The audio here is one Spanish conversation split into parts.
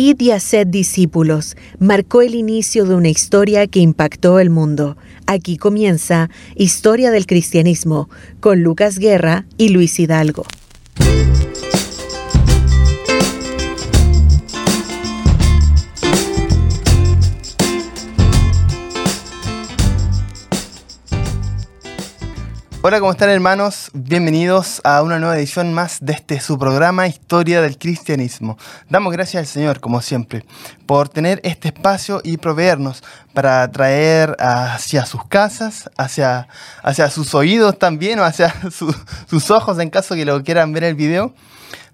Y haced discípulos marcó el inicio de una historia que impactó el mundo. Aquí comienza Historia del Cristianismo con Lucas Guerra y Luis Hidalgo. Hola, ¿cómo están hermanos? Bienvenidos a una nueva edición más de este su programa Historia del Cristianismo. Damos gracias al Señor, como siempre, por tener este espacio y proveernos para traer hacia sus casas, hacia, hacia sus oídos también o hacia sus ojos en caso que lo quieran ver el video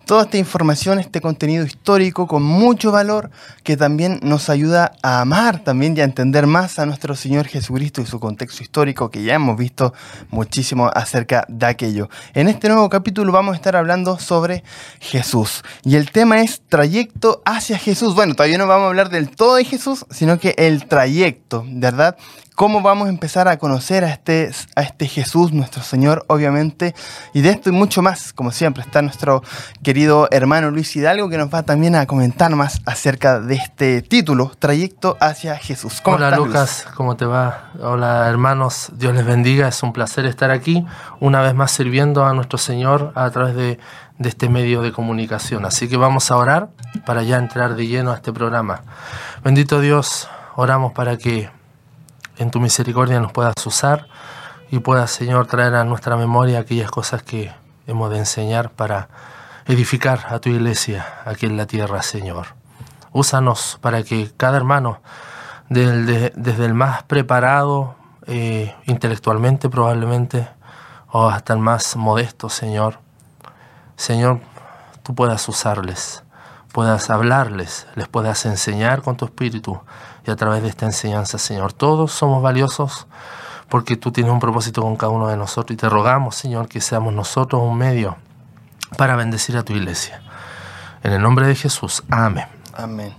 toda esta información, este contenido histórico con mucho valor que también nos ayuda a amar también y a entender más a nuestro Señor Jesucristo y su contexto histórico que ya hemos visto muchísimo acerca de aquello. En este nuevo capítulo vamos a estar hablando sobre Jesús y el tema es trayecto hacia Jesús. Bueno, todavía no vamos a hablar del todo de Jesús, sino que el trayecto, ¿verdad? Cómo vamos a empezar a conocer a este, a este Jesús, nuestro Señor, obviamente. Y de esto y mucho más, como siempre, está nuestro querido hermano Luis Hidalgo, que nos va también a comentar más acerca de este título, Trayecto hacia Jesús. Hola Lucas, ¿cómo te va? Hola hermanos, Dios les bendiga, es un placer estar aquí, una vez más sirviendo a nuestro Señor a través de, de este medio de comunicación. Así que vamos a orar para ya entrar de lleno a este programa. Bendito Dios, oramos para que en tu misericordia nos puedas usar y puedas, Señor, traer a nuestra memoria aquellas cosas que hemos de enseñar para edificar a tu iglesia aquí en la tierra, Señor. Úsanos para que cada hermano, desde el más preparado eh, intelectualmente probablemente, o hasta el más modesto, Señor, Señor, tú puedas usarles, puedas hablarles, les puedas enseñar con tu espíritu y a través de esta enseñanza, Señor. Todos somos valiosos porque tú tienes un propósito con cada uno de nosotros y te rogamos, Señor, que seamos nosotros un medio para bendecir a tu iglesia. En el nombre de Jesús, amén. Amén.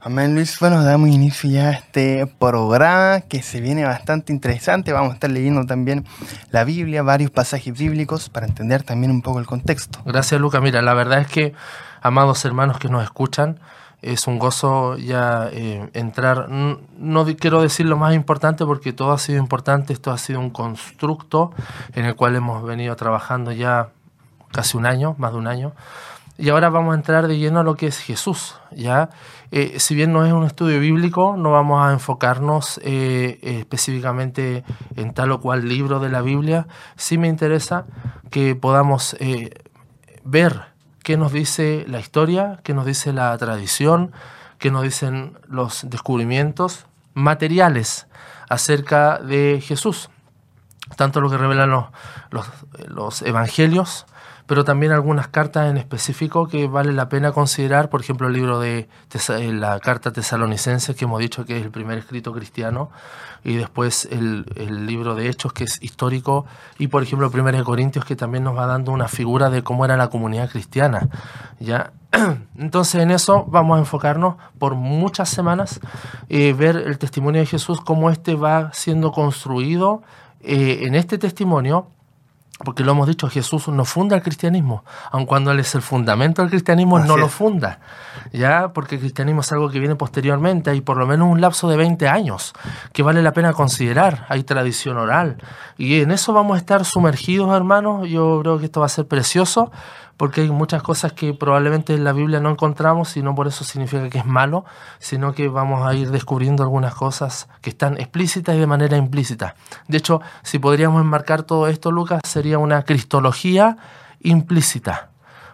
Amén, Luis. Bueno, damos inicio ya a este programa que se viene bastante interesante. Vamos a estar leyendo también la Biblia, varios pasajes bíblicos para entender también un poco el contexto. Gracias, Luca. Mira, la verdad es que, amados hermanos que nos escuchan, es un gozo ya eh, entrar, no, quiero decir lo más importante porque todo ha sido importante, esto ha sido un constructo en el cual hemos venido trabajando ya casi un año, más de un año, y ahora vamos a entrar de lleno a lo que es Jesús. ¿ya? Eh, si bien no es un estudio bíblico, no vamos a enfocarnos eh, específicamente en tal o cual libro de la Biblia, sí me interesa que podamos ver qué nos dice la historia, qué nos dice la tradición, qué nos dicen los descubrimientos materiales acerca de Jesús. Tanto lo que revelan los, los, evangelios, pero también algunas cartas en específico que vale la pena considerar, por ejemplo el libro de eh, la carta tesalonicense que hemos dicho que es el primer escrito cristiano, y después el, libro de Hechos, que es histórico, y por ejemplo el de Corintios, que también nos va dando una figura de cómo era la comunidad cristiana. ¿ya? Entonces en eso vamos a enfocarnos por muchas semanas, eh, ver el testimonio de Jesús, cómo este va siendo construido eh, en este testimonio porque lo hemos dicho, Jesús no funda el cristianismo, aun cuando Él es el fundamento del cristianismo, no lo funda, ¿ya? Porque el cristianismo es algo que viene posteriormente, hay por lo menos un lapso de 20 años que vale la pena considerar, hay tradición oral, y en eso vamos a estar sumergidos, hermanos, yo creo que esto va a ser precioso, porque hay muchas cosas que probablemente en la Biblia no encontramos y no por eso significa que es malo, sino que vamos a ir descubriendo algunas cosas que están explícitas y de manera implícita. De hecho, si podríamos enmarcar todo esto, Lucas, sería una cristología implícita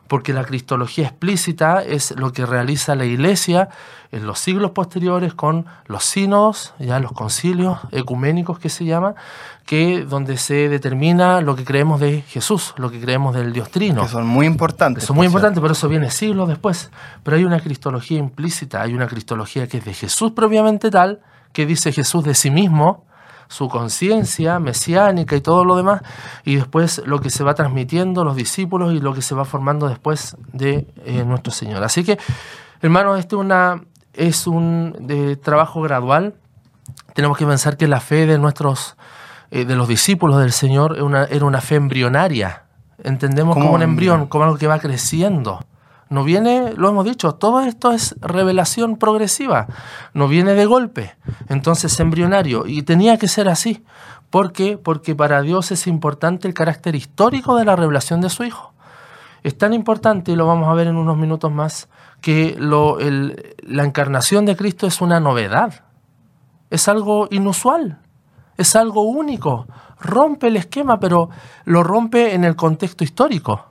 porque la cristología explícita es lo que realiza la Iglesia en los siglos posteriores con los sínodos, ya los concilios ecuménicos que se llama, que donde se determina lo que creemos de Jesús, lo que creemos del Dios Trino. Que son muy importantes. son muy importantes, pero eso viene siglos después. Pero hay una cristología implícita, hay una cristología que es de Jesús propiamente tal, que dice Jesús de sí mismo, su conciencia mesiánica y todo lo demás, y después lo que se va transmitiendo los discípulos y lo que se va formando después de eh, nuestro Señor. Así que, hermanos, este una, es un de trabajo gradual. Tenemos que pensar que la fe de nuestros, eh, de los discípulos del Señor era una, era una fe embrionaria. Entendemos como un embrión, como algo que va creciendo No viene, lo hemos dicho, todo esto es revelación progresiva, no viene de golpe, entonces embrionario, y tenía que ser así. ¿Por qué? Porque para Dios es importante el carácter histórico de la revelación de su Hijo. Es tan importante, y lo vamos a ver en unos minutos más, que lo, la encarnación de Cristo es una novedad, es algo inusual, es algo único, rompe el esquema, pero lo rompe en el contexto histórico.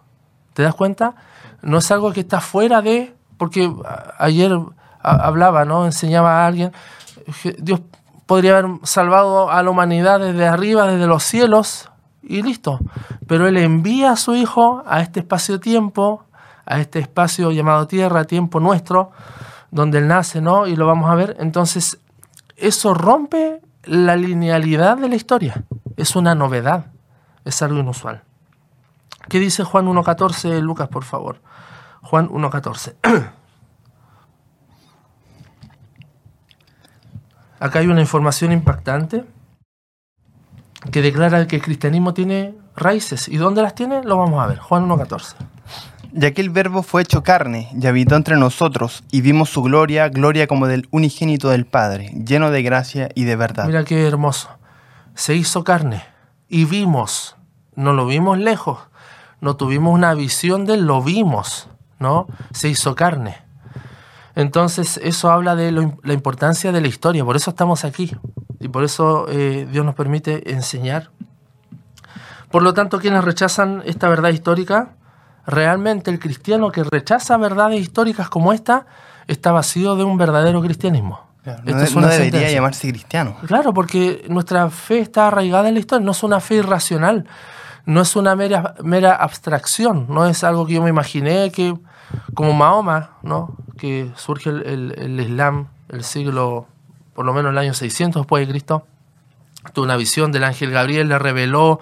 ¿Te das cuenta? No es algo que está fuera de, porque ayer hablaba, ¿no? Enseñaba a alguien, Dios podría haber salvado a la humanidad desde arriba, desde los cielos, y listo. Pero Él envía a su Hijo a este espacio-tiempo, a este espacio llamado tierra, tiempo nuestro, donde Él nace, ¿no? Y lo vamos a ver. Entonces, eso rompe la linealidad de la historia. Es una novedad, es algo inusual. ¿Qué dice Juan 1.14, Lucas, por favor? Juan 1.14. Acá hay una información impactante que declara que el cristianismo tiene raíces. ¿Y dónde las tiene? Lo vamos a ver. Juan 1.14. Ya que el Verbo fue hecho carne y habitó entre nosotros, y vimos su gloria, gloria como del unigénito del Padre, lleno de gracia y de verdad. Mira qué hermoso. Se hizo carne y vimos, no lo vimos lejos, no tuvimos una visión de él, lo vimos, ¿no? Se hizo carne. Entonces eso habla de la importancia de la historia, por eso estamos aquí y por eso eh, Dios nos permite enseñar. Por lo tanto, quienes rechazan esta verdad histórica, realmente el cristiano que rechaza verdades históricas como esta está vacío de un verdadero cristianismo. no, debería llamarse cristiano. Claro, porque nuestra fe está arraigada en la historia, no es una fe irracional, no es una mera, mera abstracción, no es algo que yo me imaginé que, como Mahoma, ¿no? que surge el, el Islam, el siglo, por lo menos el año 600 después de Cristo, tuvo una visión del ángel Gabriel, le reveló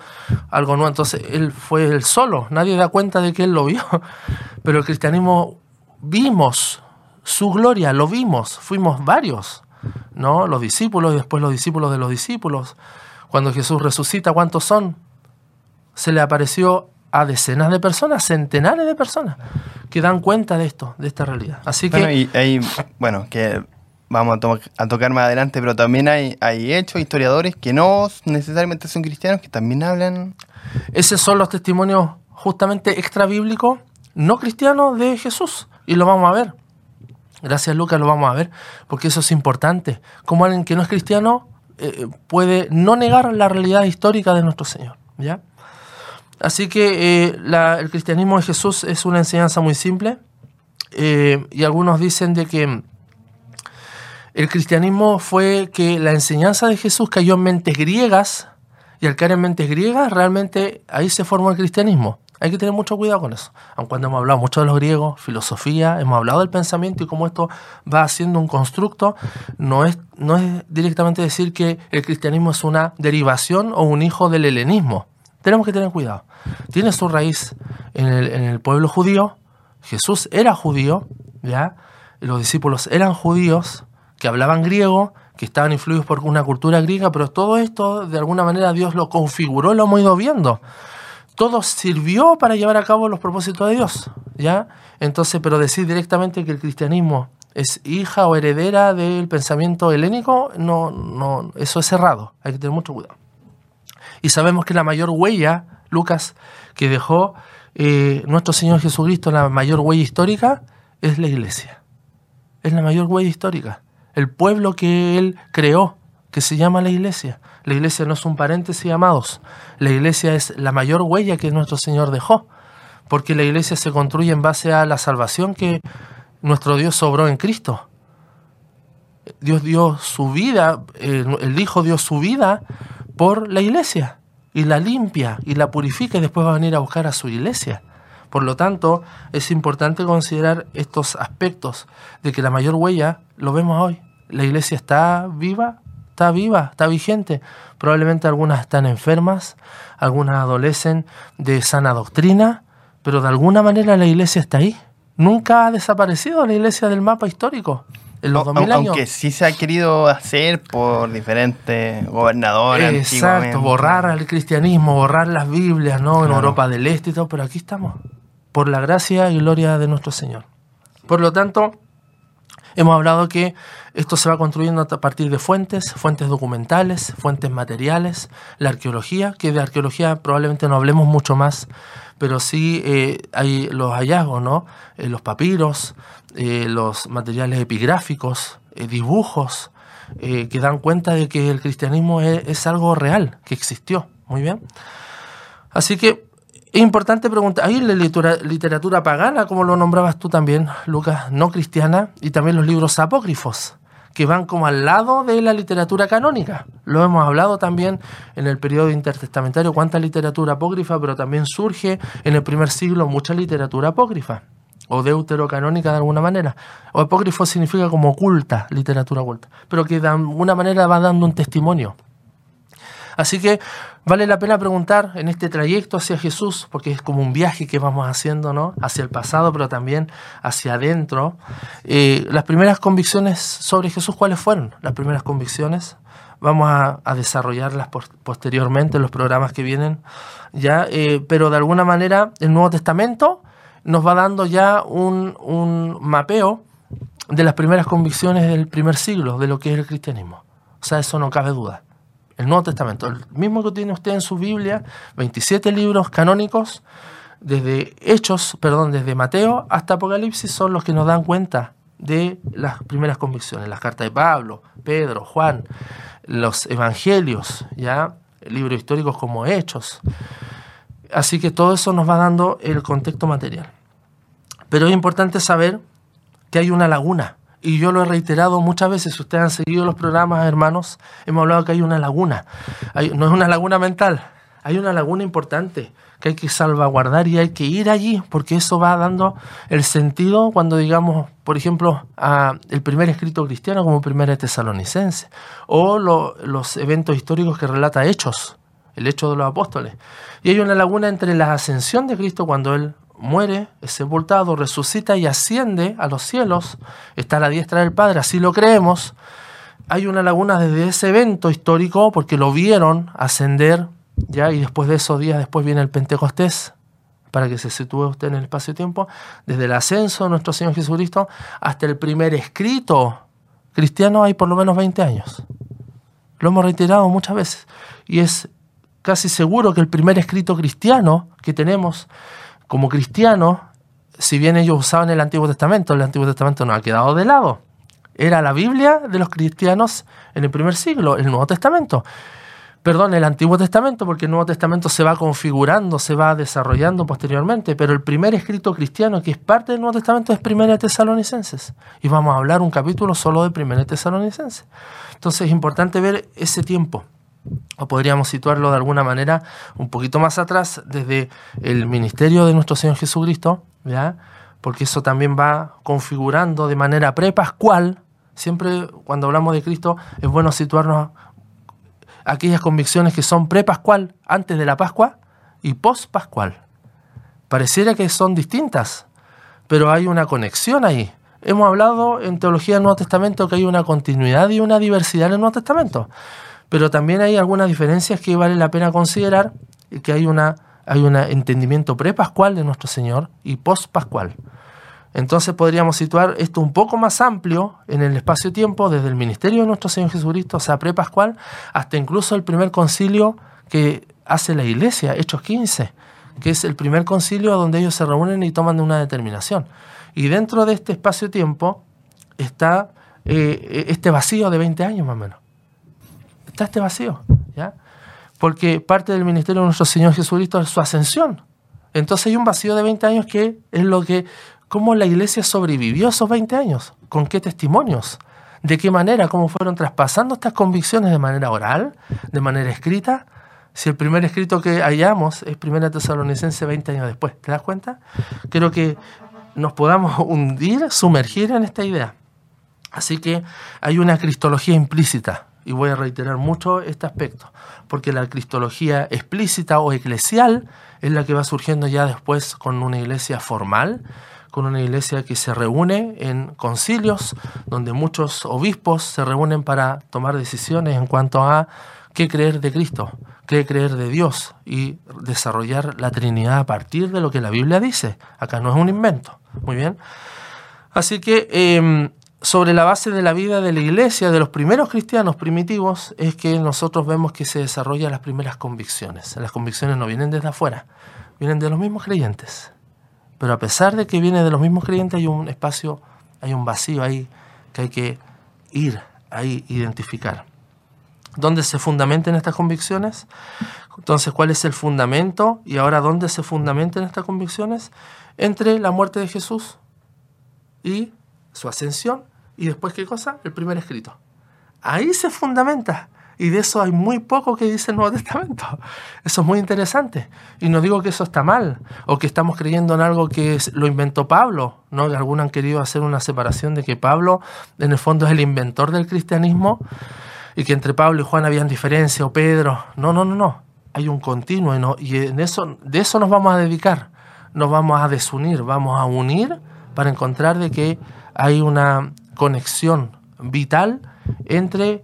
algo nuevo, entonces él fue el solo, nadie da cuenta de que él lo vio, pero el cristianismo vimos su gloria, lo vimos, fuimos varios, ¿no? Los discípulos y después los discípulos de los discípulos. Cuando Jesús resucita, ¿cuántos son? Se le apareció a decenas de personas, centenares de personas, que dan cuenta de esto, de esta realidad. Así que... bueno, que vamos a, tocar más adelante, pero también hay, hay hechos, historiadores que no necesariamente son cristianos, que también hablan... Esos son los testimonios justamente extra bíblicos, no cristianos de Jesús, y lo vamos a ver. Gracias Lucas, lo vamos a ver, porque eso es importante. Como alguien que no es cristiano eh, puede no negar la realidad histórica de nuestro Señor. ¿ya? Así que eh, el cristianismo de Jesús es una enseñanza muy simple, eh, y algunos dicen de que el cristianismo fue que la enseñanza de Jesús cayó en mentes griegas y al caer en mentes griegas realmente ahí se formó el cristianismo. Hay que tener mucho cuidado con eso. Aun cuando hemos hablado mucho de los griegos, filosofía, hemos hablado del pensamiento y cómo esto va haciendo un constructo, no es, no es directamente decir que el cristianismo es una derivación o un hijo del helenismo. Tenemos que tener cuidado. Tiene su raíz en el, pueblo judío. Jesús era judío, ¿ya? Los discípulos eran judíos, que hablaban griego, que estaban influidos por una cultura griega, pero todo esto de alguna manera Dios lo configuró, lo hemos ido viendo. Todo sirvió para llevar a cabo los propósitos de Dios, ¿ya? Entonces, pero decir directamente que el cristianismo es hija o heredera del pensamiento helénico, no, no, eso es cerrado, hay que tener mucho cuidado. Y sabemos que la mayor huella, Lucas, que dejó eh, nuestro Señor Jesucristo, la mayor huella histórica, es la iglesia. Es la mayor huella histórica el pueblo que Él creó, que se llama la iglesia. La iglesia no es un paréntesis, amados. La iglesia es la mayor huella que nuestro Señor dejó, porque la iglesia se construye en base a la salvación que nuestro Dios sobró en Cristo. Dios dio su vida, el Hijo dio su vida por la iglesia y la limpia y la purifica y después va a venir a buscar a su iglesia. Por lo tanto, es importante considerar estos aspectos de que la mayor huella lo vemos hoy. La iglesia está viva, está viva, está vigente. Probablemente algunas están enfermas, algunas adolecen de sana doctrina, pero de alguna manera la iglesia está ahí. Nunca ha desaparecido la iglesia del mapa histórico. En los 2000 años. Aunque sí se ha querido hacer por diferentes gobernadores. Exacto, borrar el cristianismo, borrar las Biblias, ¿no? En Europa del Este y todo, pero aquí estamos. por la gracia y gloria de nuestro Señor. Por lo tanto, hemos hablado que esto se va construyendo a partir de fuentes, fuentes documentales, fuentes materiales, la arqueología, que de arqueología probablemente no hablemos mucho más, pero sí eh, hay los hallazgos, ¿no? Eh, los papiros, eh, los materiales epigráficos, dibujos, que dan cuenta de que el cristianismo es, algo real, que existió. Muy bien. Así que es importante preguntar, hay la literatura, pagana, como lo nombrabas tú también, Lucas, no cristiana, y también los libros apócrifos, que van como al lado de la literatura canónica. Lo hemos hablado también en el periodo intertestamentario, cuánta literatura apócrifa, pero también surge en el primer siglo mucha literatura apócrifa, o deuterocanónica de alguna manera. O apócrifo significa como oculta, literatura oculta, pero que de alguna manera va dando un testimonio. Así que vale la pena preguntar en este trayecto hacia Jesús, porque es como un viaje que vamos haciendo, ¿no? Hacia el pasado, pero también hacia adentro. Eh, las primeras convicciones sobre Jesús, ¿cuáles fueron? Las primeras convicciones. Vamos a, desarrollarlas posteriormente en los programas que vienen, ya. Eh, pero de alguna manera el Nuevo Testamento nos va dando ya un, un mapeo de las primeras convicciones del primer siglo de lo que es el cristianismo. O sea, eso no cabe duda el Nuevo Testamento, el mismo que tiene usted en su Biblia, 27 libros canónicos, desde Hechos, perdón, desde Mateo hasta Apocalipsis, son los que nos dan cuenta de las primeras convicciones, las cartas de Pablo, Pedro, Juan, los evangelios, ya libros históricos como Hechos. Así que todo eso nos va dando el contexto material. Pero es importante saber que hay una laguna y yo lo he reiterado muchas veces, ustedes han seguido los programas, hermanos, hemos hablado que hay una laguna. no es una laguna mental, hay una laguna importante que hay que salvaguardar y hay que ir allí, porque eso va dando el sentido cuando digamos, por ejemplo, a el primer escrito cristiano como primer tesalonicense, o los eventos históricos que relata Hechos, el hecho de los apóstoles. Y hay una laguna entre la ascensión de Cristo cuando Él muere, es sepultado, resucita y asciende a los cielos, está a la diestra del Padre, así lo creemos. Hay una laguna desde ese evento histórico porque lo vieron ascender, ya, y después de esos días, después viene el Pentecostés, para que se sitúe usted en el espacio-tiempo, desde el ascenso de nuestro Señor Jesucristo hasta el primer escrito cristiano hay por lo menos 20 años. Lo hemos reiterado muchas veces. Y es casi seguro que el primer escrito cristiano que tenemos como cristianos, si bien ellos usaban el Antiguo Testamento, el Antiguo Testamento no ha quedado de lado. Era la Biblia de los cristianos en el primer siglo, el Nuevo Testamento. Perdón, el Antiguo Testamento, porque el Nuevo Testamento se va configurando, se va desarrollando posteriormente, pero el primer escrito cristiano que es parte del Nuevo Testamento es Primera Tesalonicenses. Y vamos a hablar un capítulo solo de Primera Tesalonicenses. Entonces es importante ver ese tiempo o podríamos situarlo de alguna manera un poquito más atrás, desde el ministerio de nuestro Señor Jesucristo, ¿ya? porque eso también va configurando de manera prepascual. Siempre cuando hablamos de Cristo es bueno situarnos aquellas convicciones que son prepascual, antes de la Pascua, y post-pascual. Pareciera que son distintas, pero hay una conexión ahí. Hemos hablado en Teología del Nuevo Testamento que hay una continuidad y una diversidad en el Nuevo Testamento pero también hay algunas diferencias que vale la pena considerar, que hay, una, hay un entendimiento prepascual de nuestro Señor y post-pascual. Entonces podríamos situar esto un poco más amplio en el espacio-tiempo, desde el ministerio de nuestro Señor Jesucristo, o sea, prepascual, hasta incluso el primer concilio que hace la iglesia, Hechos 15, que es el primer concilio donde ellos se reúnen y toman una determinación. Y dentro de este espacio-tiempo está eh, este vacío de 20 años más o menos está este vacío, ¿ya? Porque parte del ministerio de nuestro Señor Jesucristo es su ascensión. Entonces hay un vacío de 20 años que es lo que, cómo la iglesia sobrevivió esos 20 años, con qué testimonios, de qué manera, cómo fueron traspasando estas convicciones de manera oral, de manera escrita. Si el primer escrito que hallamos es Primera Tesalonicense 20 años después, ¿te das cuenta? Creo que nos podamos hundir, sumergir en esta idea. Así que hay una cristología implícita y voy a reiterar mucho este aspecto, porque la cristología explícita o eclesial es la que va surgiendo ya después con una iglesia formal, con una iglesia que se reúne en concilios, donde muchos obispos se reúnen para tomar decisiones en cuanto a qué creer de Cristo, usted creer de Dios y desarrollar la Trinidad a partir de lo que la Biblia dice. Acá no es un invento. Muy bien. Así que em, sobre la base de la vida de la iglesia, de los primeros cristianos primitivos, es que nosotros vemos que se desarrollan las primeras convicciones. Las convicciones no vienen desde afuera, vienen de los mismos creyentes. Pero a pesar de que vienen de los mismos creyentes, hay un espacio, hay un vacío ahí que hay que ir, ahí identificar. ¿Dónde se fundamentan estas convicciones? Entonces, ¿cuál es el fundamento? Y ahora, ¿dónde se fundamentan estas convicciones? Entre la muerte de Jesús y su ascensión. Y después, ¿qué cosa? El primer escrito. Ahí se fundamenta. Y de eso hay muy poco que dice el Nuevo Testamento. Eso es muy interesante. Y no digo que eso está mal, o que estamos creyendo en algo que lo inventó Pablo. ¿no? Algunos han querido hacer una separación de que Pablo, en el fondo, es el inventor del cristianismo y que entre Pablo y Juan habían diferencia, o Pedro. No, no, no, no. Hay un continuo y, no, y en eso, de eso nos vamos a dedicar. Nos vamos a desunir, vamos a unir para encontrar de que hay una conexión vital entre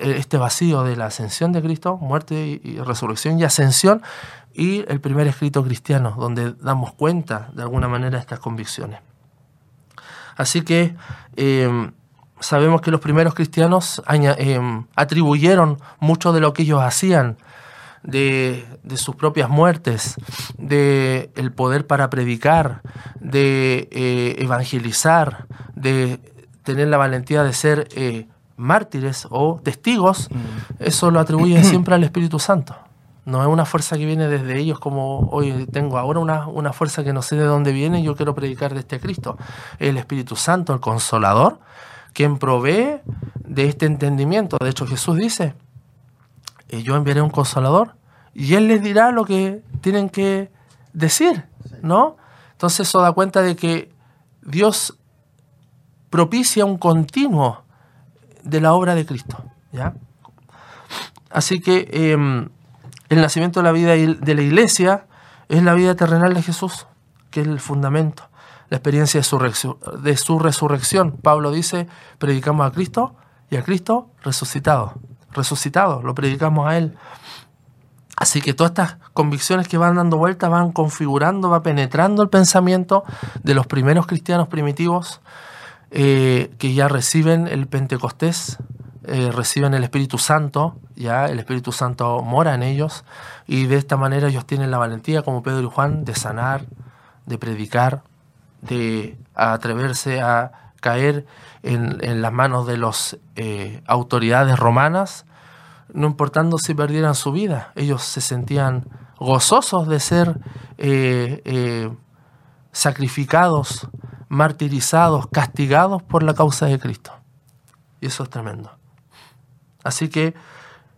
este vacío de la ascensión de Cristo, muerte y resurrección y ascensión, y el primer escrito cristiano, donde damos cuenta de alguna manera de estas convicciones. Así que eh, sabemos que los primeros cristianos eh, atribuyeron mucho de lo que ellos hacían, de, sus propias muertes, de el poder para predicar, de eh, evangelizar, de tener la valentía de ser eh, mártires o testigos, mm. eso lo atribuyen siempre al Espíritu Santo. No es una fuerza que viene desde ellos como hoy tengo ahora una, una fuerza que no sé de dónde viene y yo quiero predicar de este Cristo. El Espíritu Santo, el Consolador, quien provee de este entendimiento. De hecho, Jesús dice, eh, yo enviaré un consolador y Él les dirá lo que tienen que decir, ¿no? Entonces eso da cuenta de que Dios propicia un continuo de la obra de Cristo, ¿ya? Así que em, el nacimiento de la vida de la iglesia es la vida terrenal de Jesús, que es el fundamento la experiencia de su, de su resurrección. Pablo dice, predicamos a Cristo y a Cristo resucitado. Resucitado, lo predicamos a Él. Así que todas estas convicciones que van dando vuelta van configurando, va penetrando el pensamiento de los primeros cristianos primitivos eh, que ya reciben el Pentecostés, eh, reciben el Espíritu Santo, ya el Espíritu Santo mora en ellos y de esta manera ellos tienen la valentía, como Pedro y Juan, de sanar, de predicar, de atreverse a caer en, las manos de las eh, autoridades romanas, no importando si perdieran su vida. Ellos se sentían gozosos de ser eh, sacrificados, martirizados, castigados por la causa de Cristo. Y eso es tremendo. Así que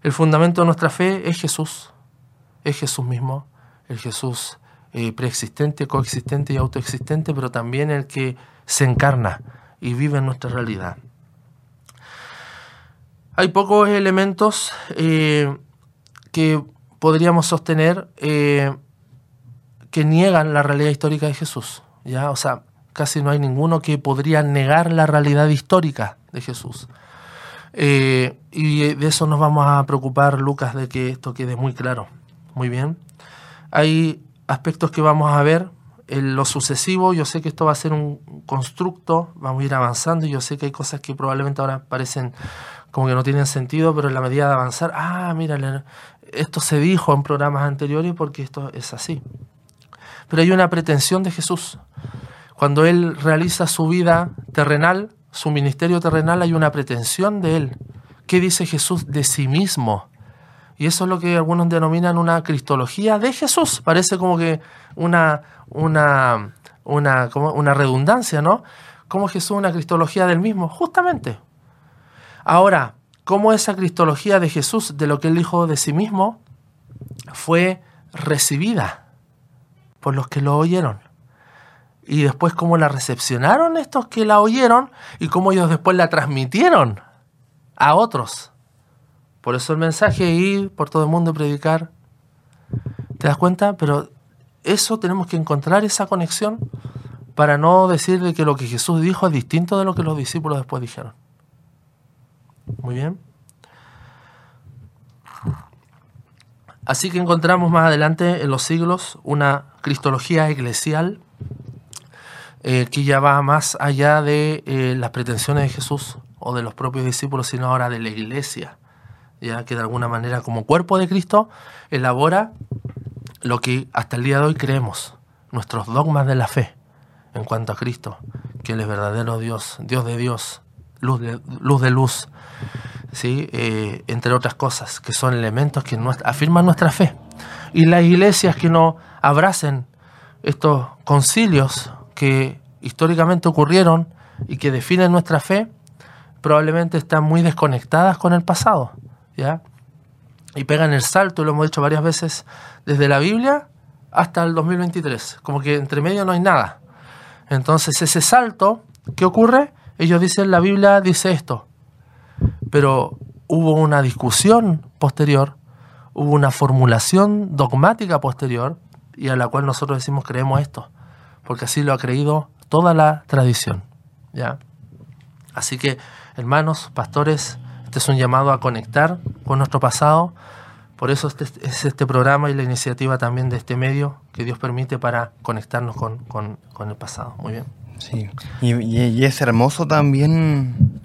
el fundamento de nuestra fe es Jesús, es Jesús mismo, el Jesús eh, preexistente, coexistente y autoexistente, pero también el que se encarna y vive en nuestra realidad. Hay pocos elementos eh, que podríamos sostener eh, que niegan la realidad histórica de Jesús. ¿ya? O sea, casi no hay ninguno que podría negar la realidad histórica de Jesús. y de eso nos vamos a preocupar, Lucas, de que esto quede muy claro. Muy bien. Hay aspectos que vamos a ver en lo sucesivo. Yo sé que esto va a ser un constructo, vamos a ir avanzando y yo sé que hay cosas que probablemente ahora parecen como que no tienen sentido, pero en la medida de avanzar, ah, mira, esto se dijo en programas anteriores porque esto es así. Pero hay una pretensión de Jesús. Cuando Él realiza su vida terrenal, su ministerio terrenal, hay una pretensión de Él. ¿Qué dice Jesús de sí mismo? Y eso es lo que algunos denominan una cristología de Jesús. Parece como que una, una, una, como una redundancia, ¿no? Como Jesús una cristología del mismo, justamente. Ahora, ¿cómo esa cristología de Jesús, de lo que él dijo de sí mismo, fue recibida por los que lo oyeron? Y después cómo la recepcionaron estos que la oyeron y cómo ellos después la transmitieron a otros. Por eso el mensaje es ir por todo el mundo y predicar. ¿Te das cuenta? Pero eso tenemos que encontrar esa conexión para no decir de que lo que Jesús dijo es distinto de lo que los discípulos después dijeron. Muy bien. Así que encontramos más adelante en los siglos una cristología eclesial eh, que ya va más allá de eh, las pretensiones de Jesús o de los propios discípulos, sino ahora de la iglesia, ya que de alguna manera como cuerpo de Cristo elabora lo que hasta el día de hoy creemos, nuestros dogmas de la fe en cuanto a Cristo, que Él es verdadero Dios, Dios de Dios, luz de luz, ¿sí? Eh, entre otras cosas, que son elementos que afirman nuestra fe. Y las iglesias que no abracen estos concilios que históricamente ocurrieron y que definen nuestra fe, probablemente están muy desconectadas con el pasado, ¿ya? Y pegan el salto, lo hemos dicho varias veces, desde la Biblia hasta el 2023, como que entre medio no hay nada. Entonces ese salto, ¿qué ocurre? Ellos dicen, la Biblia dice esto, pero hubo una discusión posterior, hubo una formulación dogmática posterior, y a la cual nosotros decimos creemos esto, porque así lo ha creído toda la tradición. ¿ya? Así que, hermanos, pastores, este es un llamado a conectar con nuestro pasado. Por eso este, es este programa y la iniciativa también de este medio que Dios permite para conectarnos con, el pasado. Muy bien. Sí, y, es hermoso también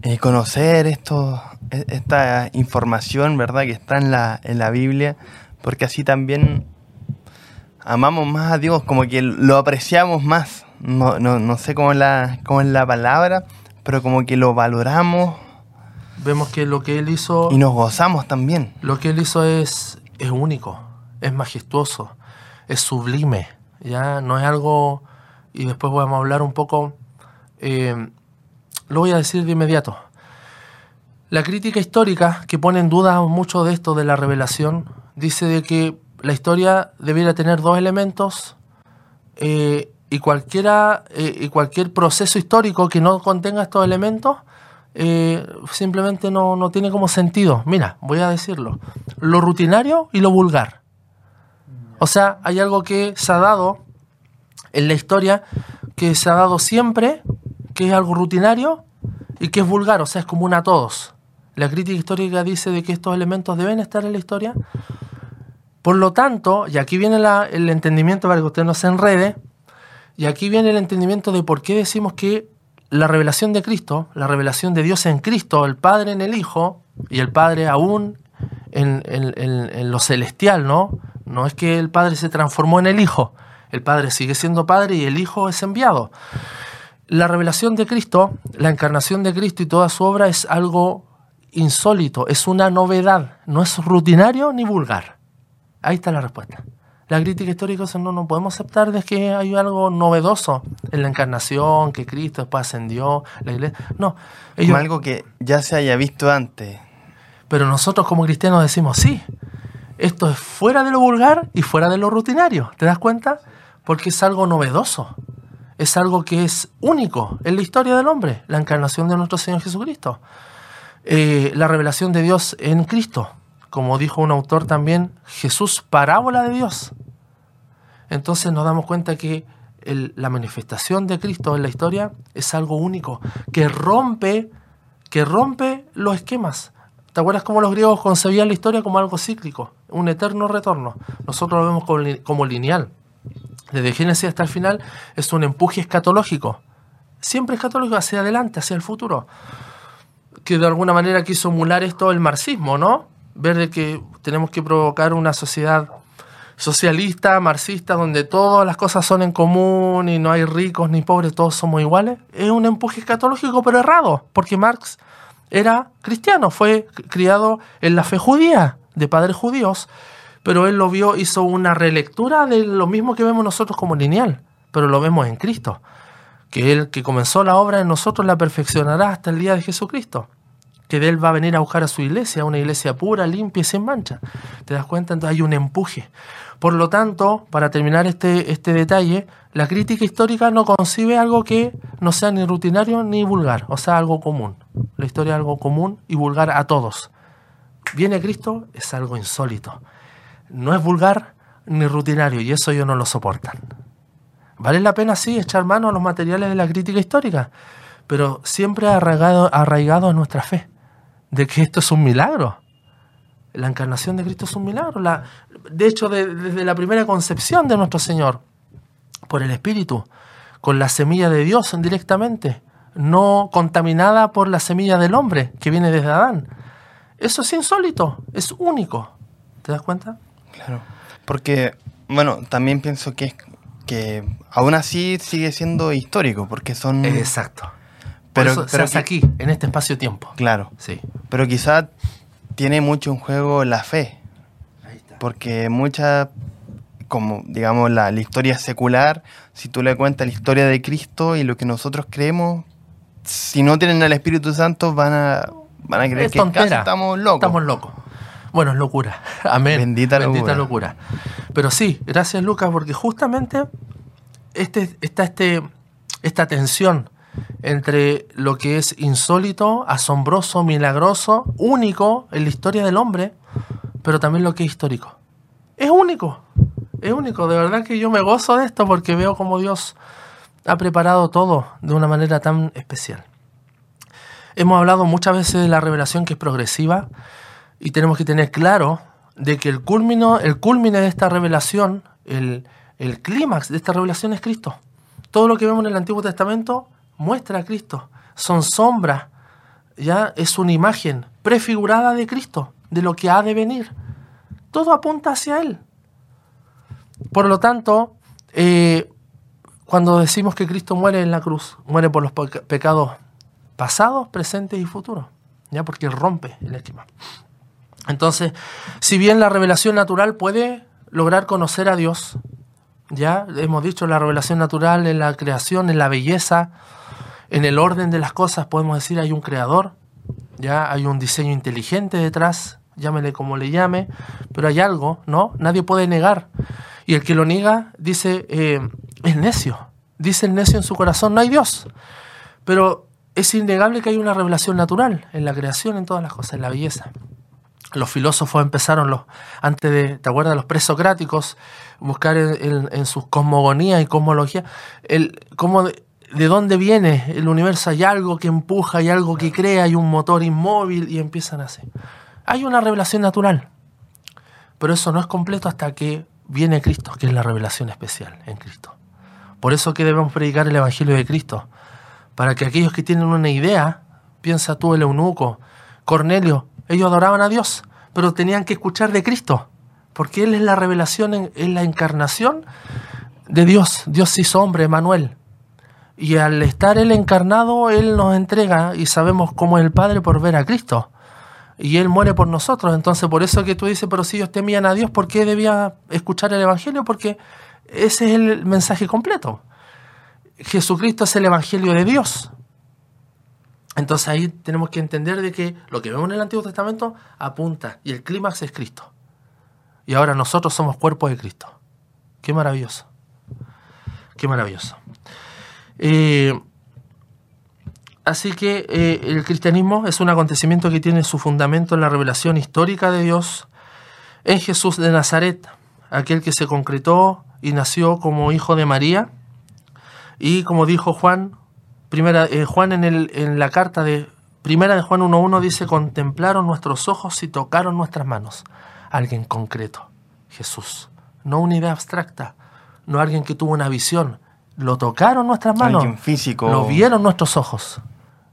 eh, conocer esto, e, esta información, ¿verdad?, que está en la, en la Biblia, porque así también amamos más a Dios, como que lo apreciamos más. No, no, no sé cómo la, cómo es la palabra, pero como que lo valoramos. Vemos que lo que Él hizo... Y nos gozamos también. Lo que Él hizo es, es único, es majestuoso, es sublime, ¿ya? No es algo... Y después vamos a hablar un poco... Eh, lo voy a decir de inmediato. La crítica histórica, que pone en duda mucho de esto de la revelación, dice de que la historia debiera tener dos elementos eh, y, cualquiera, eh, y cualquier proceso histórico que no contenga estos elementos eh, simplemente no, no, tiene como sentido. Mira, voy a decirlo. Lo rutinario y lo vulgar. O sea, hay algo que se ha dado en la historia, que se ha dado siempre, que es algo rutinario y que es vulgar, o sea, es común a todos. La crítica histórica dice de que estos elementos deben estar en la historia. Por lo tanto, y aquí viene el entendimiento para que usted no se enrede, y aquí viene el entendimiento de por qué decimos que la revelación de Cristo, la revelación de Dios en Cristo, el Padre en el Hijo, y el Padre aún en, en, lo celestial, ¿no? No es que el Padre se transformó en el Hijo, el Padre sigue siendo Padre y el Hijo es enviado. La revelación de Cristo, la encarnación de Cristo y toda su obra es algo insólito, es una novedad, no es rutinario ni vulgar. Ahí está la respuesta. La crítica histórica no, no podemos aceptar de que hay algo novedoso en la encarnación, que Cristo después ascendió, la iglesia. No. Ellos, algo que ya se haya visto antes. Pero nosotros como cristianos decimos, sí, esto es fuera de lo vulgar y fuera de lo rutinario. ¿Te das cuenta? Porque es algo novedoso. Es algo que es único en la historia del hombre, la encarnación de nuestro Señor Jesucristo. Eh, la revelación de Dios en Cristo como dijo un autor también, Jesús parábola de Dios. Entonces nos damos cuenta que la manifestación de Cristo en la historia es algo único, que rompe, que rompe los esquemas. ¿Te acuerdas cómo los griegos concebían la historia como algo cíclico, un eterno retorno? Nosotros lo vemos como, como lineal. Desde Génesis hasta el final es un empuje escatológico. Siempre escatológico hacia adelante, hacia el futuro. Que de alguna manera quiso emular esto el marxismo, ¿no? Ver de que tenemos que provocar una sociedad socialista, marxista, donde todas las cosas son en común y no hay ricos ni pobres, todos somos iguales, es un empuje escatológico, pero errado, porque Marx era cristiano, fue criado en la fe judía, de padres judíos, pero él lo vio, hizo una relectura de lo mismo que vemos nosotros como lineal, pero lo vemos en Cristo, que él que comenzó la obra en nosotros la perfeccionará hasta el día de Jesucristo que él va a venir a buscar a su iglesia, una iglesia pura, limpia y sin mancha. ¿Te das cuenta? Entonces hay un empuje. Por lo tanto, para terminar este, este detalle, la crítica histórica no concibe algo que no sea ni rutinario ni vulgar, o sea, algo común. La historia es algo común y vulgar a todos. Viene Cristo, es algo insólito. No es vulgar ni rutinario y eso ellos no lo soportan. Vale la pena, sí, echar mano a los materiales de la crítica histórica, pero siempre arraigado, arraigado a nuestra fe de que esto es un milagro. La encarnación de Cristo es un milagro. La, de hecho, de- desde la primera concepción de nuestro Señor, por el Espíritu, con la semilla de Dios directamente, no contaminada por la semilla del hombre que viene desde Adán. Eso es insólito, es único. ¿Te das cuenta? Claro. Porque, bueno, también pienso que, que aún así sigue siendo histórico, porque son... Exacto. Pero- Pero, pero se hace que- aquí, en este espacio-tiempo. Claro. Sí. Pero quizá tiene mucho en juego la fe, Ahí está. porque mucha, como digamos la, la historia secular, si tú le cuentas la historia de Cristo y lo que nosotros creemos, si no tienen al Espíritu Santo van a, van a creer Es que tontera. estamos locos. Estamos locos. Bueno, es locura. Amén. Bendita locura. locura. Pero sí, gracias Lucas, porque justamente este, está este, esta tensión entre lo que es insólito, asombroso, milagroso, único en la historia del hombre, pero también lo que es histórico. Es único, es único. De verdad que yo me gozo de esto porque veo como Dios ha preparado todo de una manera tan especial. Hemos hablado muchas veces de la revelación que es progresiva y tenemos que tener claro de que el culmino, el culmine de esta revelación, el, el clímax de esta revelación es Cristo. Todo lo que vemos en el Antiguo Testamento muestra a Cristo. Son sombras, ya es una imagen prefigurada de Cristo, de lo que ha de venir. Todo apunta hacia Él. Por lo tanto, eh, cuando decimos que Cristo muere en la cruz, muere por los peca- pecados pasados, presentes y futuros, ya porque rompe el esquema. Entonces, si bien la revelación natural puede lograr conocer a Dios, ya hemos dicho la revelación natural en la creación, en la belleza, en el orden de las cosas, podemos decir hay un creador, ya hay un diseño inteligente detrás, llámele como le llame, pero hay algo, ¿no? Nadie puede negar. Y el que lo niega dice, eh, es necio, dice el necio en su corazón, no hay Dios. Pero es innegable que hay una revelación natural en la creación, en todas las cosas, en la belleza. Los filósofos empezaron, los, antes de, ¿te acuerdas? Los presocráticos, buscar en, sus cosmogonías y cosmología, el, cómo de dónde viene el universo. Hay algo que empuja, hay algo que crea, hay un motor inmóvil y empiezan así. Hay una revelación natural, pero eso no es completo hasta que viene Cristo, que es la revelación especial en Cristo. Por eso que debemos predicar el Evangelio de Cristo, para que aquellos que tienen una idea, piensa tú el eunuco, Cornelio, ellos adoraban a Dios, pero tenían que escuchar de Cristo, porque Él es la revelación, en- es la encarnación de Dios. Dios se hizo hombre, Manuel. Y al estar Él encarnado, Él nos entrega y sabemos cómo es el Padre por ver a Cristo. Y Él muere por nosotros. Entonces, por eso que tú dices, pero si ellos temían a Dios, ¿por qué debía escuchar el Evangelio? Porque ese es el mensaje completo. Jesucristo es el Evangelio de Dios. Entonces ahí tenemos que entender de que lo que vemos en el Antiguo Testamento apunta y el clímax es Cristo. Y ahora nosotros somos cuerpo de Cristo. Qué maravilloso. Qué maravilloso. Eh, así que eh, el cristianismo es un acontecimiento que tiene su fundamento en la revelación histórica de Dios en Jesús de Nazaret, aquel que se concretó y nació como hijo de María. Y como dijo Juan, primera, eh, Juan en, el, en la carta de primera de Juan 1.1 dice, contemplaron nuestros ojos y tocaron nuestras manos. Alguien concreto, Jesús. No una idea abstracta, no alguien que tuvo una visión. Lo tocaron nuestras manos. Alguien físico. Lo vieron nuestros ojos.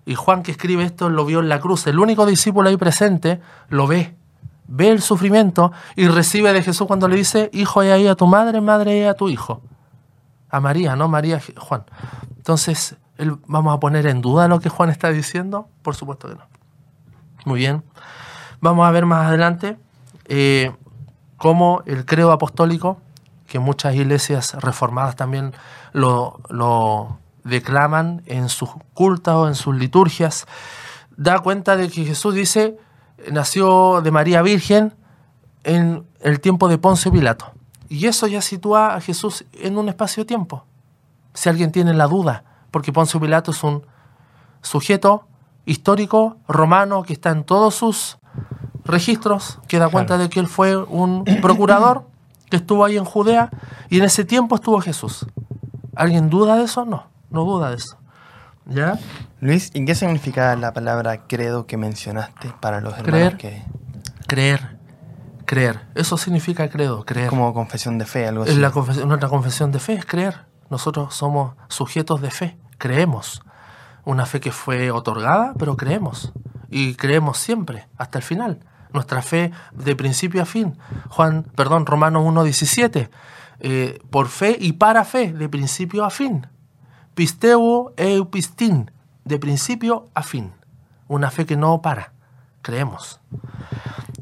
Y Juan que escribe esto lo vio en la cruz. El único discípulo ahí presente lo ve. Ve el sufrimiento y recibe de Jesús cuando le dice, hijo, he ahí a tu madre, madre, he a tu hijo. A María, no María, Juan. Entonces, él- ¿vamos a poner en duda lo que Juan está diciendo? Por supuesto que no. Muy bien. Vamos a ver más adelante eh, cómo el credo apostólico, que muchas iglesias reformadas también lo, lo declaman en sus cultos o en sus liturgias, da cuenta de que Jesús dice, nació de María Virgen en el tiempo de Poncio Pilato. Y eso ya sitúa a Jesús en un espacio-tiempo. Si alguien tiene la duda, porque Poncio Pilato es un sujeto histórico romano que está en todos sus registros, que da cuenta de que él fue un procurador que estuvo ahí en Judea y en ese tiempo estuvo Jesús. ¿Alguien duda de eso? No, no duda de eso. ¿Ya? Luis, ¿y qué significa la palabra credo que mencionaste para los hermanos Creer. que... Creer Creer. Eso significa credo, creer. Como confesión de fe, algo así. Es la confesión, nuestra confesión de fe es creer. Nosotros somos sujetos de fe, creemos. Una fe que fue otorgada, pero creemos. Y creemos siempre, hasta el final. Nuestra fe de principio a fin. Juan, perdón, Romanos 1.17. Eh, por fe y para fe, de principio a fin. Pisteu eupistin, de principio a fin. Una fe que no para. Creemos.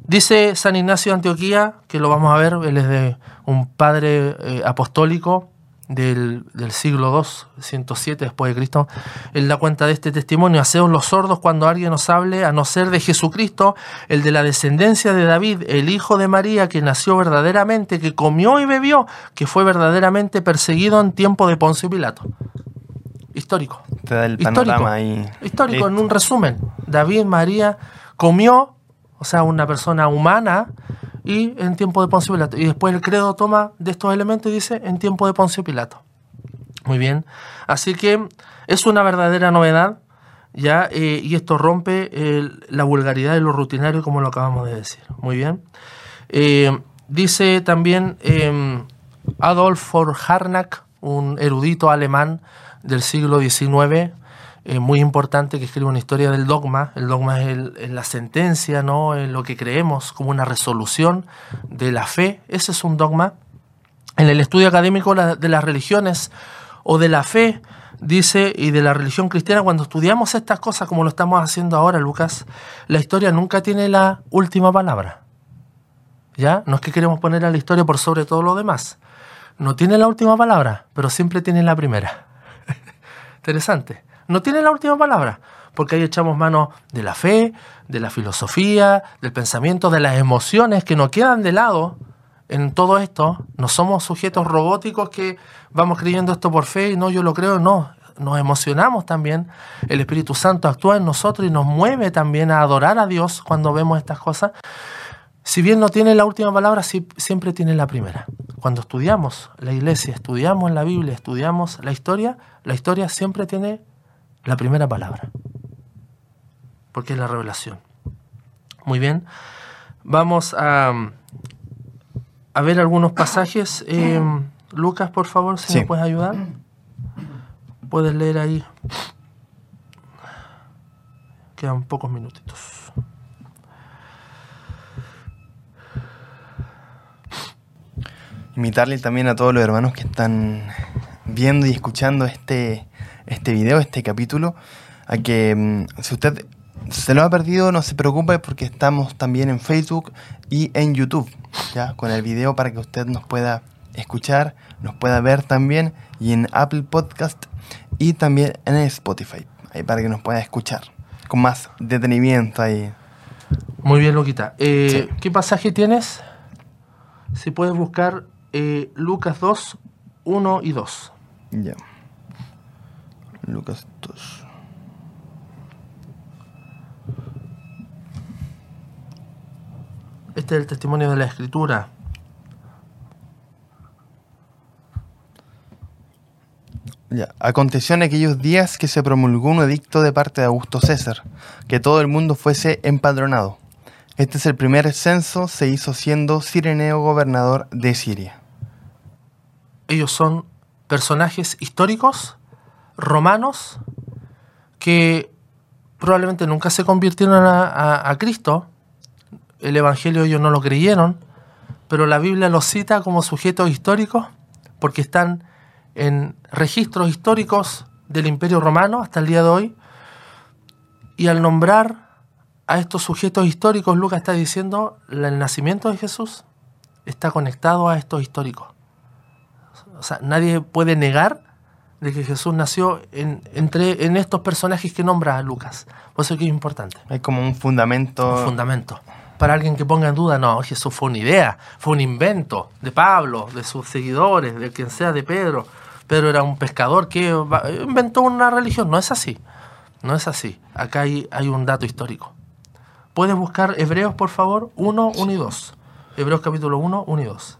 Dice San Ignacio de Antioquía, que lo vamos a ver, él es de un padre eh, apostólico del, siglo II, 107 después de Cristo, él da cuenta de este testimonio, haceos los sordos cuando alguien nos hable, a no ser de Jesucristo, el de la descendencia de David, el hijo de María, que nació verdaderamente, que comió y bebió, que fue verdaderamente perseguido en tiempo de Poncio Pilato. Histórico. Te da el panorama ahí. Histórico, en un resumen. David, María, comió, o sea, una persona humana, y en tiempo de Poncio Pilato. Y después el credo toma de estos elementos y dice en tiempo de Poncio Pilato. Muy bien. Así que es una verdadera novedad, ¿ya? Eh, y esto rompe la vulgaridad y lo rutinario, como lo acabamos de decir. Muy bien. Eh, dice también em, Adolf von Harnack, un erudito alemán del siglo XIX, eh, muy importante que escribe una historia del dogma. El dogma es, la sentencia, ¿no? Es lo que creemos como una resolución de la fe. Ese es un dogma. En el estudio académico de las religiones o de la fe, dice, y de la religión cristiana, cuando estudiamos estas cosas como lo estamos haciendo ahora, Lucas, la historia nunca tiene la última palabra. ¿Ya? No es que queremos poner a la historia por sobre todo lo demás. No tiene la última palabra, pero siempre tiene la primera. Interesante no tiene la última palabra, porque ahí echamos mano de la fe, de la filosofía, del pensamiento, de las emociones que nos quedan de lado en todo esto. No somos sujetos robóticos que vamos creyendo esto por fe y no, yo lo creo, no. Nos emocionamos también. El Espíritu Santo actúa en nosotros y nos mueve también a adorar a Dios cuando vemos estas cosas. Si bien no tiene la última palabra, siempre tiene la primera. Cuando estudiamos la iglesia, estudiamos la Biblia, estudiamos la historia, la historia siempre tiene la primera palabra, porque es la revelación. Muy bien, vamos a, a ver algunos pasajes. Eh, Lucas, por favor, si me puedes ayudar. Puedes leer ahí. Quedan pocos minutitos. Invitarle también a todos los hermanos que están viendo y escuchando este, este video, este capítulo, a que mm, si usted se lo ha perdido, no se preocupe porque estamos también en Facebook y en YouTube, ya con el video para que usted nos pueda escuchar, nos pueda ver también y en Apple Podcast y también en Spotify, ahí para que nos pueda escuchar con más detenimiento ahí. Muy bien, Luquita. Eh, ¿Qué pasaje tienes? Si puedes buscar eh, Lucas 2, 1 y 2. Ya. Lucas 2. Este es el testimonio de la escritura. Ya. Aconteció en aquellos días que se promulgó un edicto de parte de Augusto César, que todo el mundo fuese empadronado. Este es el primer censo, se hizo siendo Cireneo gobernador de Siria. Ellos son personajes históricos romanos que probablemente nunca se convirtieron a, Cristo. El Evangelio ellos no lo creyeron, pero la Biblia los cita como sujetos históricos porque están en registros históricos del Imperio Romano hasta el día de hoy. Y al nombrar a estos sujetos históricos, Lucas está diciendo, el nacimiento de Jesús está conectado a estos históricos. O sea, nadie puede negar de que Jesús nació en, entre, en estos personajes que nombra Lucas. Por eso que es importante. Hay como un fundamento. Un fundamento. Para alguien que ponga en duda, no, Jesús fue una idea, fue un invento de Pablo, de sus seguidores, de quien sea de Pedro. Pedro era un pescador que inventó una religión. No es así. No es así. Acá hay, hay un dato histórico. ¿Puedes buscar Hebreos, por favor? 1, 1 y 2. Hebreos capítulo 1, 1 y 2.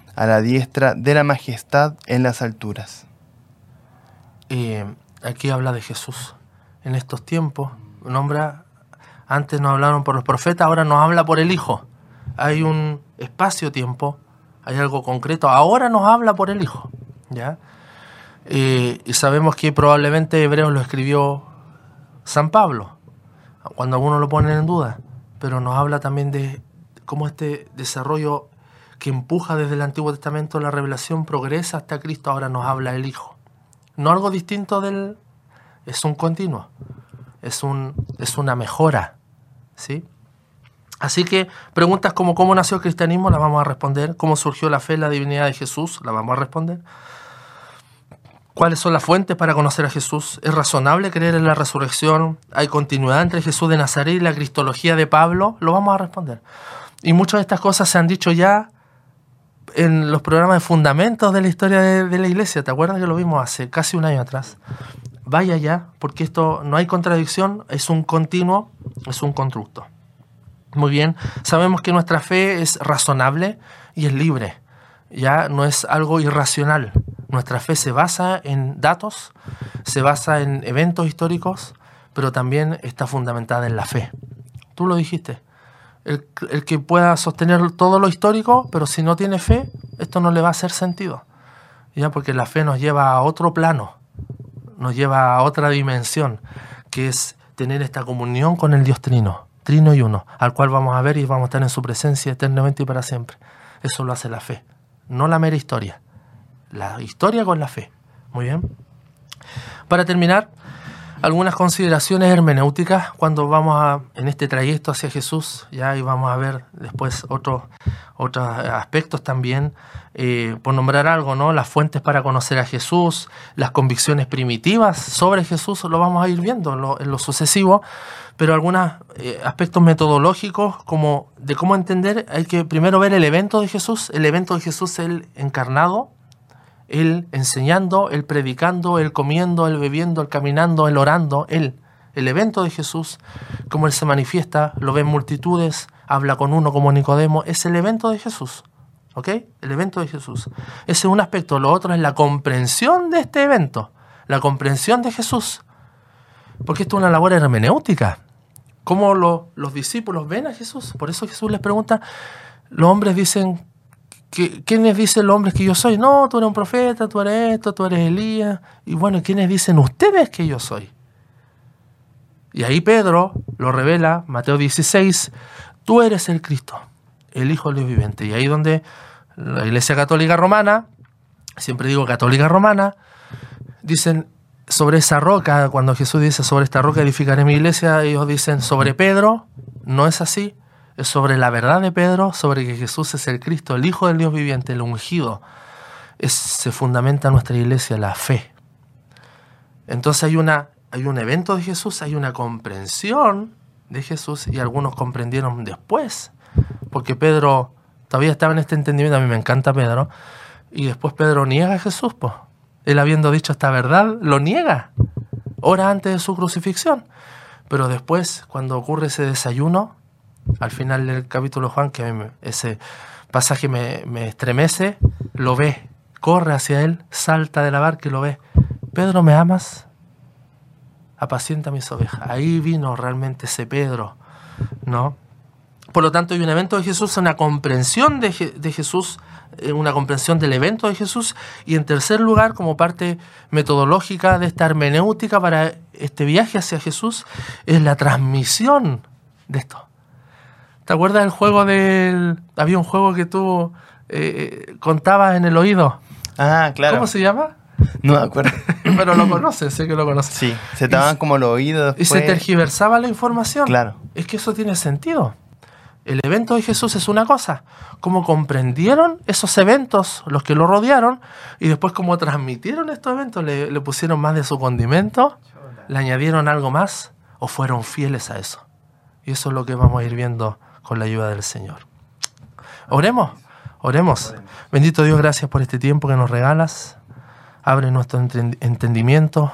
a la diestra de la majestad en las alturas. Aquí habla de Jesús. En estos tiempos, nombra, antes nos hablaron por los profetas, ahora nos habla por el Hijo. Hay un espacio-tiempo hay algo concreto. Ahora nos habla por el Hijo. ¿ya? y sabemos que probablemente Hebreos lo escribió San Pablo, cuando algunos lo ponen en duda, pero nos habla también de cómo este desarrollo que empuja desde el Antiguo Testamento la revelación progresa hasta Cristo, ahora nos habla el Hijo. No algo distinto del... es un continuo, es, un, es una mejora, ¿sí? Así que preguntas como cómo nació el cristianismo las vamos a responder, cómo surgió la fe la divinidad de Jesús la vamos a responder. ¿Cuáles son las fuentes para conocer a Jesús? ¿Es razonable creer en la resurrección? ¿Hay continuidad entre Jesús de Nazaret y la cristología de Pablo? Lo vamos a responder. Y muchas de estas cosas se han dicho ya en los programas de fundamentos de la historia de, la iglesia. ¿Te acuerdas que lo vimos hace casi un año atrás? Vaya ya, porque esto no hay contradicción, es un continuo, es un constructo. Muy bien, sabemos que nuestra fe es razonable y es libre, ya no es algo irracional. Nuestra fe se basa en datos, se basa en eventos históricos, pero también está fundamentada en la fe. Tú lo dijiste. El, que pueda sostener todo lo histórico, pero si no tiene fe, esto no le va a hacer sentido. Ya porque la fe nos lleva a otro plano, nos lleva a otra dimensión, que es tener esta comunión con el Dios Trino trino y uno, al cual vamos a ver y vamos a estar en su presencia eternamente y para siempre. Eso lo hace la fe, no la mera historia. La historia con la fe. Muy bien. Para terminar, algunas consideraciones hermenéuticas cuando vamos a, en este trayecto hacia Jesús, ya y vamos a ver después otros otros aspectos también, eh, por nombrar algo, ¿no? Las fuentes para conocer a Jesús, las convicciones primitivas sobre Jesús, lo vamos a ir viendo en lo, en lo sucesivo, pero algunos eh, aspectos metodológicos como de cómo entender, hay que primero ver el evento de Jesús, el evento de Jesús, el encarnado, él enseñando, él predicando, él comiendo, él bebiendo, él caminando, él orando, él, el evento de Jesús, cómo él se manifiesta, lo ven multitudes, habla con uno como Nicodemo, es el evento de Jesús. ¿Ok? El evento de Jesús. Ese es un aspecto. Lo otro es la comprensión de este evento, la comprensión de Jesús. Porque esto es una labor hermenéutica cómo los discípulos ven a Jesús. Por eso Jesús les pregunta, los hombres dicen, ¿quiénes dicen los hombres que yo soy? No, tú eres un profeta, tú eres esto, tú eres Elías. Y bueno, ¿quiénes dicen ustedes que yo soy? Y ahí Pedro lo revela, Mateo 16, tú eres el Cristo, el Hijo del Dios viviente. Y ahí donde la Iglesia Católica Romana, siempre digo Católica Romana, dicen, sobre esa roca, cuando Jesús dice sobre esta roca edificaré mi iglesia, ellos dicen sobre Pedro, no es así, sobre la verdad de Pedro, sobre que Jesús es el Cristo, el Hijo del Dios viviente, el ungido. Es, se fundamenta nuestra iglesia la fe. Entonces hay, una, hay un evento de Jesús, hay una comprensión de Jesús y algunos comprendieron después, porque Pedro todavía estaba en este entendimiento, a mí me encanta Pedro, y después Pedro niega a Jesús, pues él habiendo dicho esta verdad, lo niega, hora antes de su crucifixión. Pero después, cuando ocurre ese desayuno, al final del capítulo Juan, que ese pasaje me, me estremece, lo ve, corre hacia él, salta de la barca y lo ve. Pedro, ¿me amas? Apacienta mis ovejas. Ahí vino realmente ese Pedro, ¿no? Por lo tanto, hay un evento de Jesús, una comprensión de, de Jesús eh, una comprensión del evento de Jesús y en tercer lugar, como parte metodológica de esta hermenéutica para este viaje hacia Jesús, es la transmisión de esto. ¿Te acuerdas del juego del... Había un juego que tú eh, contabas en el oído. Ah, claro. ¿Cómo se llama? No me acuerdo. Pero lo conoces, sé que lo conoces. Sí, se te daban como los oídos. Y se tergiversaba la información. Claro. Es que eso tiene sentido. el evento de Jesús es una cosa, cómo comprendieron esos eventos, los que lo rodearon, y después cómo transmitieron estos eventos, le, le pusieron más de su condimento, le añadieron algo más o fueron fieles a eso. Y eso es lo que vamos a ir viendo con la ayuda del Señor. Oremos, oremos. Bendito Dios, gracias por este tiempo que nos regalas. Abre nuestro entendimiento,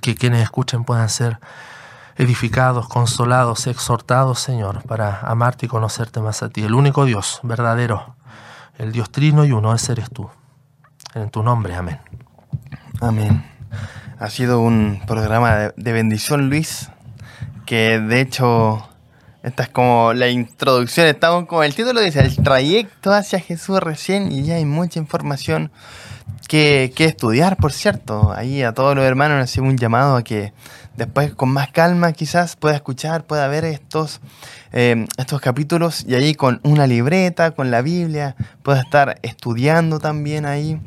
que quienes escuchen puedan ser edificados, consolados, exhortados, Señor, para amarte y conocerte más a ti. El único Dios verdadero, el Dios trino y uno, ese eres tú. En tu nombre, amén. Amén. Ha sido un programa de, bendición, Luis, que de hecho esta es como la introducción, estamos como el título dice, el trayecto hacia Jesús recién y ya hay mucha información que, que estudiar, por cierto. Ahí a todos los hermanos hacemos un llamado a que después con más calma quizás pueda escuchar, pueda ver estos, eh, estos capítulos y ahí con una libreta, con la Biblia, pueda estar estudiando también ahí.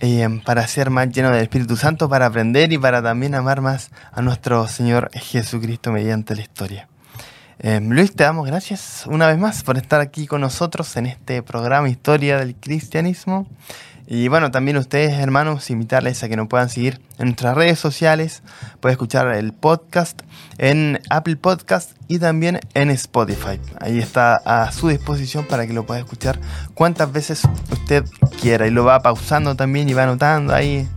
Eh, para ser más lleno del Espíritu Santo, para aprender y para también amar más a nuestro Señor Jesucristo mediante la historia. Eh, Luis, te damos gracias una vez más por estar aquí con nosotros en este programa Historia del Cristianismo. Y bueno, también ustedes, hermanos, invitarles a que nos puedan seguir en nuestras redes sociales. Pueden escuchar el podcast en Apple Podcast y también en Spotify. Ahí está a su disposición para que lo pueda escuchar cuantas veces usted quiera. Y lo va pausando también y va anotando ahí.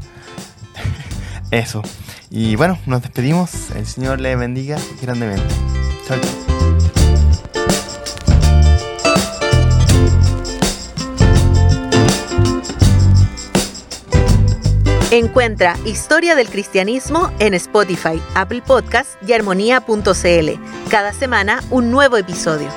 Eso. Y bueno, nos despedimos. El Señor le bendiga grandemente. Chao. Encuentra Historia del Cristianismo en Spotify, Apple Podcast y armonía.cl. Cada semana un nuevo episodio.